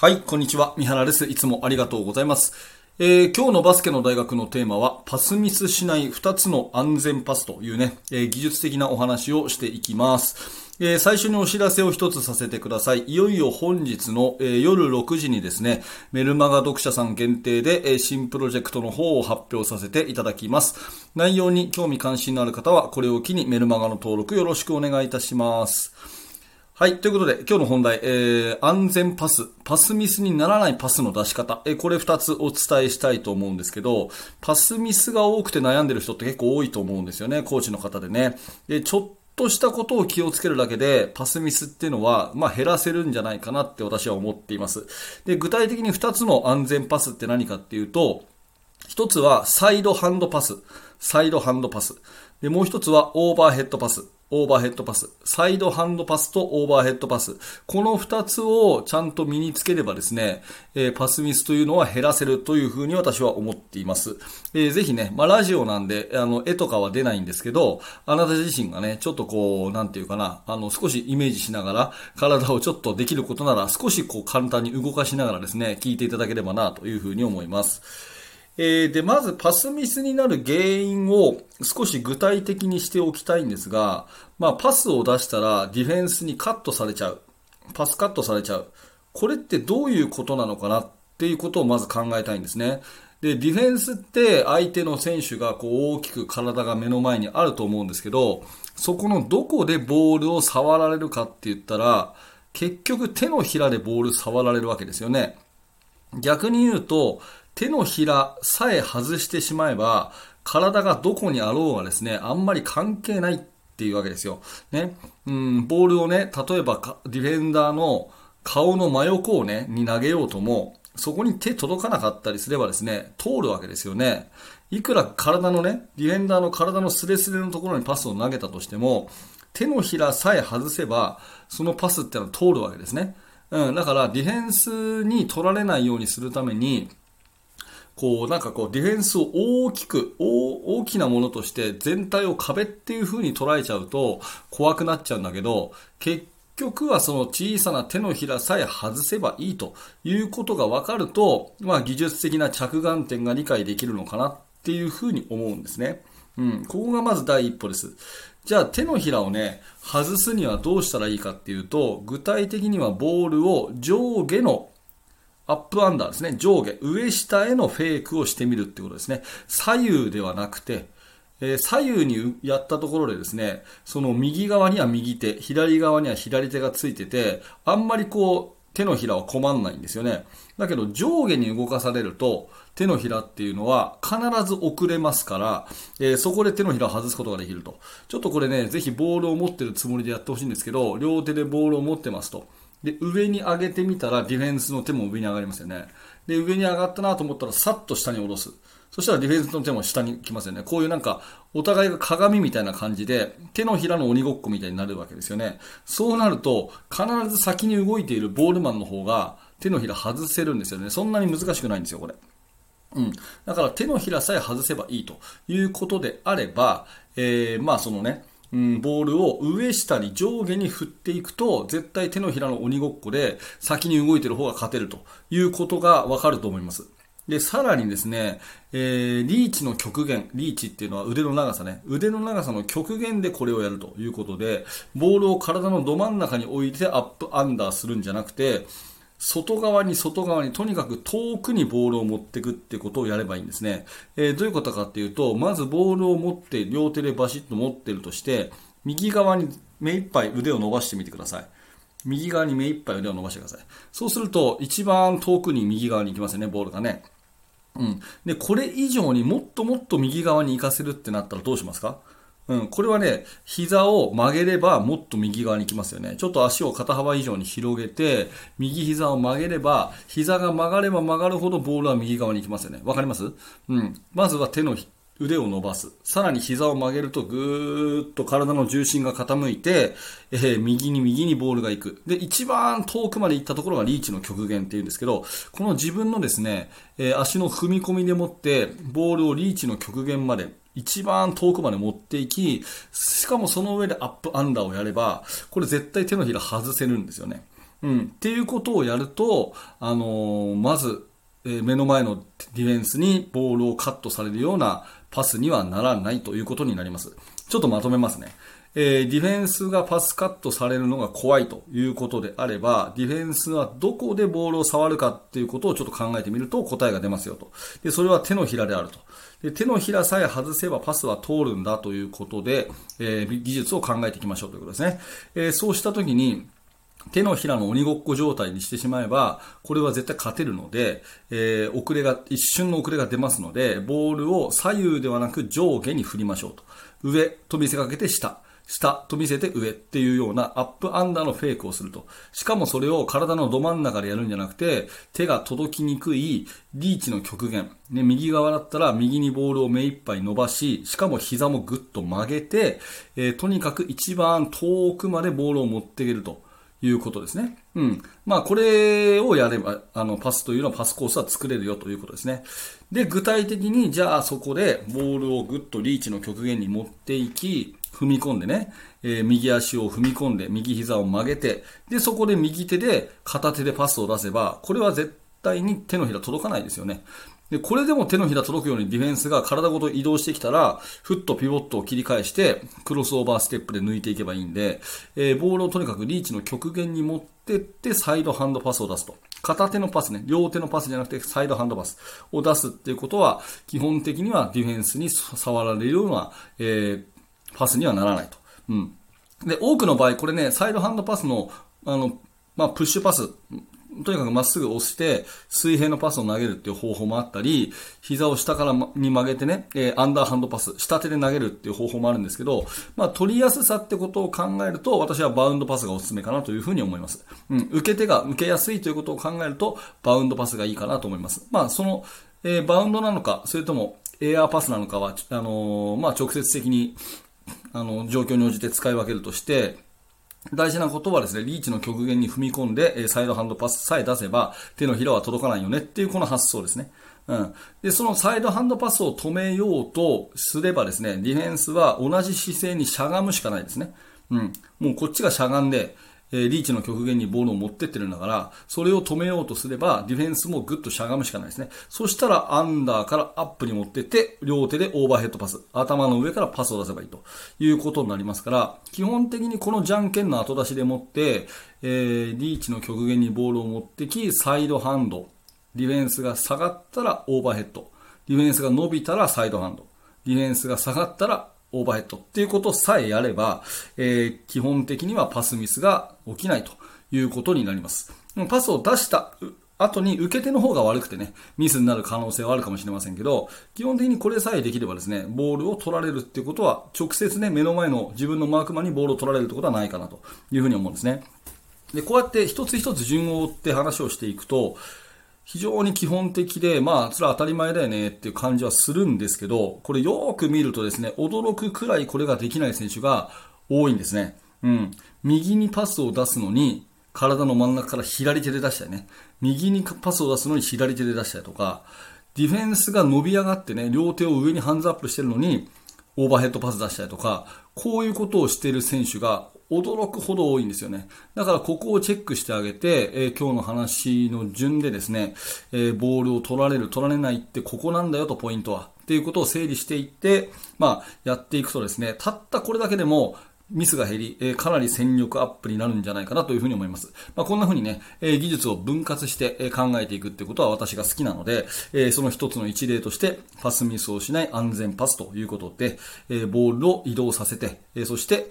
はい、こんにちは。三原です。いつもありがとうございます。えー、今日のバスケの大学のテーマは、パスミスしない2つの安全パスというね、えー、技術的なお話をしていきます。え、最初にお知らせを一つさせてください。いよいよ本日の、え、夜6時にですね、メルマガ読者さん限定で、え、新プロジェクトの方を発表させていただきます。内容に興味関心のある方は、これを機にメルマガの登録よろしくお願いいたします。はい。ということで、今日の本題、えー、安全パス、パスミスにならないパスの出し方、えー、これ二つお伝えしたいと思うんですけど、パスミスが多くて悩んでる人って結構多いと思うんですよね、コーチの方でね。で、ちょっとしたことを気をつけるだけで、パスミスっていうのは、まあ、減らせるんじゃないかなって私は思っています。で、具体的に2つの安全パスって何かっていうと、1つはサイドハンドパス、サイドハンドパス。で、もう1つはオーバーヘッドパス。オーバーヘッドパス、サイドハンドパスとオーバーヘッドパス。この二つをちゃんと身につければですね、えー、パスミスというのは減らせるというふうに私は思っています。えー、ぜひね、まあ、ラジオなんで、あの、絵とかは出ないんですけど、あなた自身がね、ちょっとこう、なんていうかな、あの、少しイメージしながら、体をちょっとできることなら、少しこう、簡単に動かしながらですね、聞いていただければな、というふうに思います。えー、で、まずパスミスになる原因を少し具体的にしておきたいんですが、まあ、パスを出したらディフェンスにカットされちゃう。パスカットされちゃう。これってどういうことなのかな？っていうことをまず考えたいんですね。で、ディフェンスって相手の選手がこう大きく体が目の前にあると思うんですけど、そこのどこでボールを触られるかって言ったら、結局手のひらでボール触られるわけですよね。逆に言うと、手のひらさえ外してしまえば、体がどこにあろうがですね、あんまり関係ないっていうわけですよ。ね。うん、ボールをね、例えばディフェンダーの顔の真横をね、に投げようとも、そこに手届かなかったりすればですね、通るわけですよね。いくら体のね、ディフェンダーの体のスレスレのところにパスを投げたとしても、手のひらさえ外せば、そのパスってのは通るわけですね。うん、だからディフェンスに取られないようにするために、こう、なんかこう、ディフェンスを大きく、大きなものとして全体を壁っていう風に捉えちゃうと怖くなっちゃうんだけど、結局はその小さな手のひらさえ外せばいいということが分かると、まあ技術的な着眼点が理解できるのかなっていう風に思うんですね。うん、ここがまず第一歩です。じゃあ手のひらをね、外すにはどうしたらいいかっていうと、具体的にはボールを上下のアップアンダーですね。上下、上下へのフェイクをしてみるってことですね。左右ではなくて、えー、左右にやったところでですね、その右側には右手、左側には左手がついてて、あんまりこう、手のひらは困んないんですよね。だけど上下に動かされると、手のひらっていうのは必ず遅れますから、えー、そこで手のひらを外すことができると。ちょっとこれね、ぜひボールを持ってるつもりでやってほしいんですけど、両手でボールを持ってますと。で、上に上げてみたらディフェンスの手も上に上がりますよね。で、上に上がったなと思ったらさっと下に下ろす。そしたらディフェンスの手も下に来ますよね。こういうなんか、お互いが鏡みたいな感じで、手のひらの鬼ごっこみたいになるわけですよね。そうなると、必ず先に動いているボールマンの方が、手のひら外せるんですよね。そんなに難しくないんですよ、これ。うん。だから手のひらさえ外せばいいということであれば、えー、まあそのね、うん、ボールを上下に上下に振っていくと、絶対手のひらの鬼ごっこで先に動いてる方が勝てるということがわかると思います。で、さらにですね、えー、リーチの極限、リーチっていうのは腕の長さね、腕の長さの極限でこれをやるということで、ボールを体のど真ん中に置いてアップアンダーするんじゃなくて、外側に外側にとにかく遠くにボールを持っていくってことをやればいいんですね。えー、どういうことかっていうと、まずボールを持って両手でバシッと持ってるとして、右側に目いっぱい腕を伸ばしてみてください。右側に目いっぱい腕を伸ばしてください。そうすると、一番遠くに右側に行きますよね、ボールがね。うん。で、これ以上にもっともっと右側に行かせるってなったらどうしますか？うん、これはね、膝を曲げればもっと右側に行きますよね。ちょっと足を肩幅以上に広げて、右膝を曲げれば、膝が曲がれば曲がるほどボールは右側に行きますよね。わかります？うん。まずは手の腕を伸ばす。さらに膝を曲げるとぐーっと体の重心が傾いて、えー、右に右にボールが行く。で、一番遠くまで行ったところがリーチの極限っていうんですけど、この自分のですね、えー、足の踏み込みでもって、ボールをリーチの極限まで一番遠くまで持っていき、しかもその上でアップアンダーをやれば、これ絶対手のひら外せるんですよね。うん。っていうことをやると、あのー、まず、えー、目の前のディフェンスにボールをカットされるようなパスにはならないということになります。ちょっとまとめますね。えー、ディフェンスがパスカットされるのが怖いということであれば、ディフェンスはどこでボールを触るかっていうことをちょっと考えてみると答えが出ますよと。で、それは手のひらであると。で手のひらさえ外せばパスは通るんだということで、えー、技術を考えていきましょうということですね。えー、そうしたときに、手のひらの鬼ごっこ状態にしてしまえば、これは絶対勝てるので、えー、遅れが、一瞬の遅れが出ますので、ボールを左右ではなく上下に振りましょうと。上と見せかけて下。下と見せて上っていうようなアップアンダーのフェイクをすると。しかもそれを体のど真ん中でやるんじゃなくて、手が届きにくいリーチの極限。ね、右側だったら右にボールを目いっぱい伸ばし、しかも膝もぐっと曲げて、えー、とにかく一番遠くまでボールを持っていけると。いうことですね。うん。まあ、これをやれば、あの、パスというのはパスコースは作れるよということですね。で、具体的に、じゃあそこでボールをぐっとリーチの極限に持っていき、踏み込んでね、えー、右足を踏み込んで、右膝を曲げて、で、そこで右手で片手でパスを出せば、これは絶対に手のひら届かないですよね。で、これでも手のひら届くようにディフェンスが体ごと移動してきたら、ふっとピボットを切り返して、クロスオーバーステップで抜いていけばいいんで、えー、ボールをとにかくリーチの極限に持ってって、サイドハンドパスを出すと。片手のパスね、両手のパスじゃなくてサイドハンドパスを出すっていうことは、基本的にはディフェンスに触られるような、えー、パスにはならないと。うん。で、多くの場合、これね、サイドハンドパスの、あの、まあ、プッシュパス、とにかくまっすぐ押して、水平のパスを投げるっていう方法もあったり、膝を下からに曲げてね、え、アンダーハンドパス、下手で投げるっていう方法もあるんですけど、まあ、取りやすさってことを考えると、私はバウンドパスがおすすめかなというふうに思います。うん、受け手が受けやすいということを考えると、バウンドパスがいいかなと思います。まあ、その、えー、バウンドなのか、それとも、エアーパスなのかは、あのー、まあ、直接的に、あの、状況に応じて使い分けるとして、大事なことはですね、リーチの極限に踏み込んで、サイドハンドパスさえ出せば、手のひらは届かないよねっていうこの発想ですね。うん。で、そのサイドハンドパスを止めようとすればですね、ディフェンスは同じ姿勢にしゃがむしかないですね。うん。もうこっちがしゃがんで、えリーチの極限にボールを持ってってるんだから、それを止めようとすれば、ディフェンスもぐっとしゃがむしかないですね。そしたら、アンダーからアップに持ってって、両手でオーバーヘッドパス、頭の上からパスを出せばいいと。いうことになりますから、基本的にこのじゃんけんの後出しでもって、えー、リーチの極限にボールを持ってき、サイドハンド、ディフェンスが下がったらオーバーヘッド、ディフェンスが伸びたらサイドハンド、ディフェンスが下がったらオーバーヘッドっていうことさえやれば、えー、基本的にはパスミスが起きないということになります。パスを出した後に受け手の方が悪くてね、ミスになる可能性はあるかもしれませんけど、基本的にこれさえできればですね、ボールを取られるっていうことは、直接ね、目の前の自分のマークマンにボールを取られるってことはないかなというふうに思うんですね。で、こうやって一つ一つ順を追って話をしていくと、非常に基本的で、まあ、それは当たり前だよねっていう感じはするんですけど、これよく見るとですね、驚くくらいこれができない選手が多いんですね。うん。右にパスを出すのに、体の真ん中から左手で出したりね。右にパスを出すのに左手で出したりとか、ディフェンスが伸び上がってね、両手を上にハンズアップしてるのに、オーバーヘッドパス出したりとか、こういうことをしている選手が驚くほど多いんですよね。だからここをチェックしてあげて、えー、今日の話の順でですね、えー、ボールを取られる、取られないってここなんだよとポイントは。っていうことを整理していって、まあ、やっていくとですね、たったこれだけでも、ミスが減り、えー、かなり戦力アップになるんじゃないかなというふうに思います。まあ、こんなふうにね、えー、技術を分割して、えー、考えていくってことは私が好きなので、えー、その一つの一例として、パスミスをしない安全パスということで、えー、ボールを移動させて、えー、そして、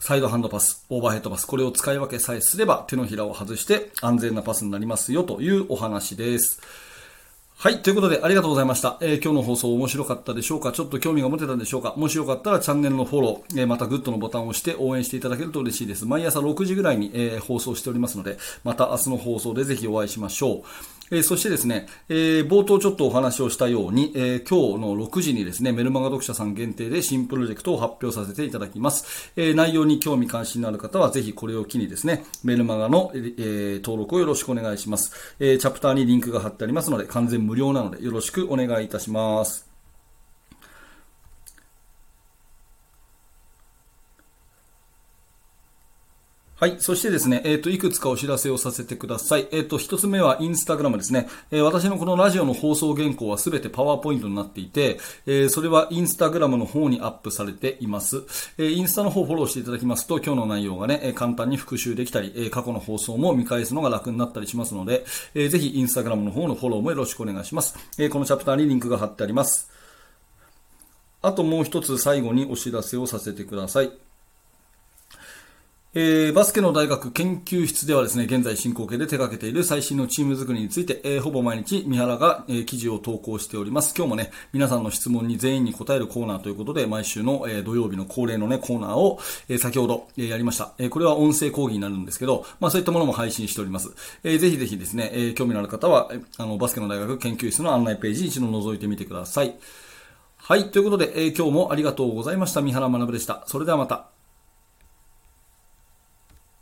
サイドハンドパス、オーバーヘッドパス、これを使い分けさえすれば手のひらを外して安全なパスになりますよというお話です。はい。ということで、ありがとうございました。えー、今日の放送面白かったでしょうか？ちょっと興味が持てたんでしょうか？もしよかったらチャンネルのフォロー、えー、またグッドのボタンを押して応援していただけると嬉しいです。毎朝6時ぐらいに、えー、放送しておりますので、また明日の放送でぜひお会いしましょう。えー、そしてですね、えー、冒頭ちょっとお話をしたように、えー、今日の6時にですね、メルマガ読者さん限定で新プロジェクトを発表させていただきます。え内容に興味関心のある方はぜひこれを機にですね、メルマガの、え登録をよろしくお願いします。えチャプターにリンクが貼ってありますので、完全無料なのでよろしくお願いいたします。はい。そしてですね、えっ、ー、と、いくつかお知らせをさせてください。えっ、ー、と、一つ目はインスタグラムですね。えー、私のこのラジオの放送原稿はすべてパワーポイントになっていて、えそれはインスタグラムの方にアップされています。えインスタの方フォローしていただきますと、今日の内容がね、簡単に復習できたり、え過去の放送も見返すのが楽になったりしますので、えぜひインスタグラムの方のフォローもよろしくお願いします。えこのチャプターにリンクが貼ってあります。あともう一つ最後にお知らせをさせてください。えー、バスケの大学研究室ではですね、現在進行形で手掛けている最新のチーム作りについて、えー、ほぼ毎日三原が、えー、記事を投稿しております。今日もね、皆さんの質問に全員に答えるコーナーということで、毎週の、えー、土曜日の恒例のね、コーナーを、えー、先ほど、えー、やりました。えー、これは音声講義になるんですけど、まあそういったものも配信しております。えー、ぜひぜひですね、えー、興味のある方は、あの、バスケの大学研究室の案内ページ一度覗いてみてください。はい、ということで、えー、今日もありがとうございました。三原学でした。それではまた。